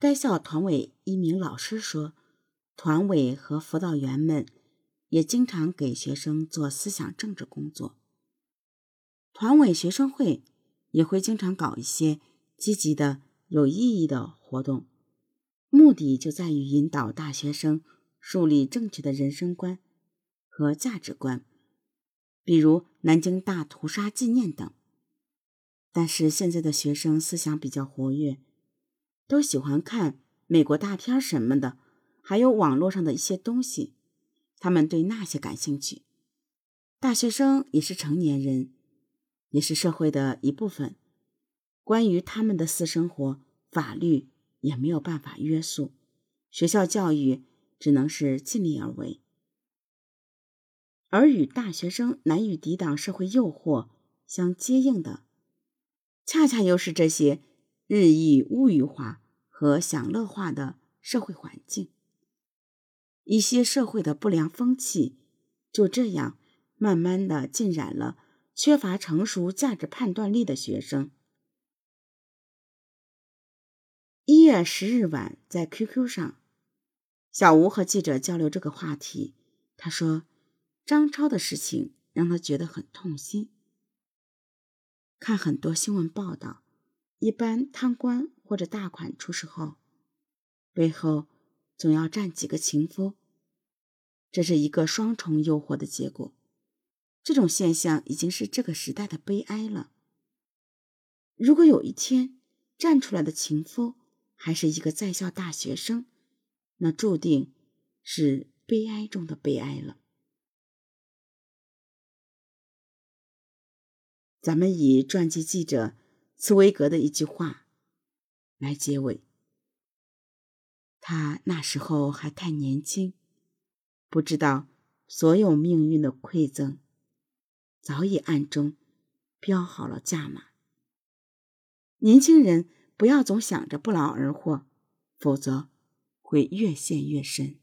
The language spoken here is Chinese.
该校团委一名老师说，团委和辅导员们也经常给学生做思想政治工作。团委学生会也会经常搞一些积极的、有意义的活动，目的就在于引导大学生树立正确的人生观和价值观，比如南京大屠杀纪念等。但是现在的学生思想比较活跃。都喜欢看美国大片什么的，还有网络上的一些东西，他们对那些感兴趣。大学生也是成年人，也是社会的一部分。关于他们的私生活，法律也没有办法约束，学校教育只能是尽力而为。而与大学生难以抵挡社会诱惑相接应的，恰恰又是这些。日益物欲化和享乐化的社会环境，一些社会的不良风气就这样慢慢的浸染了缺乏成熟价值判断力的学生。一月十日晚，在 QQ 上，小吴和记者交流这个话题，他说：“张超的事情让他觉得很痛心，看很多新闻报道。”一般贪官或者大款出事后，背后总要站几个情夫，这是一个双重诱惑的结果。这种现象已经是这个时代的悲哀了。如果有一天站出来的情夫还是一个在校大学生，那注定是悲哀中的悲哀了。咱们以传记记者。茨威格的一句话来结尾。他那时候还太年轻，不知道所有命运的馈赠早已暗中标好了价码。年轻人不要总想着不劳而获，否则会越陷越深。